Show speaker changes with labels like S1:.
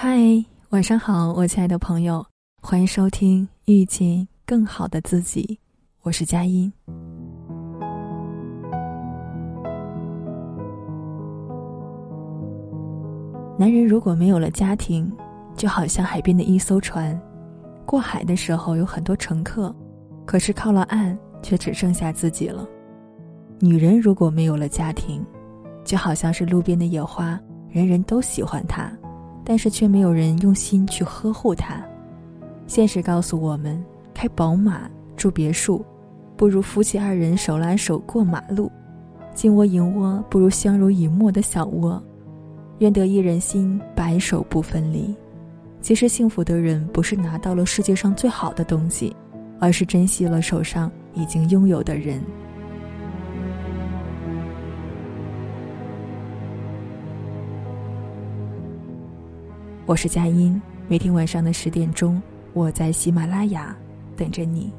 S1: 嗨，晚上好，我亲爱的朋友，欢迎收听《遇见更好的自己》，我是佳音。男人如果没有了家庭，就好像海边的一艘船，过海的时候有很多乘客，可是靠了岸却只剩下自己了。女人如果没有了家庭，就好像是路边的野花，人人都喜欢她。但是却没有人用心去呵护它。现实告诉我们，开宝马住别墅，不如夫妻二人手拉手过马路；金窝银窝不如相濡以沫的小窝。愿得一人心，白首不分离。其实幸福的人，不是拿到了世界上最好的东西，而是珍惜了手上已经拥有的人。我是佳音，每天晚上的十点钟，我在喜马拉雅等着你。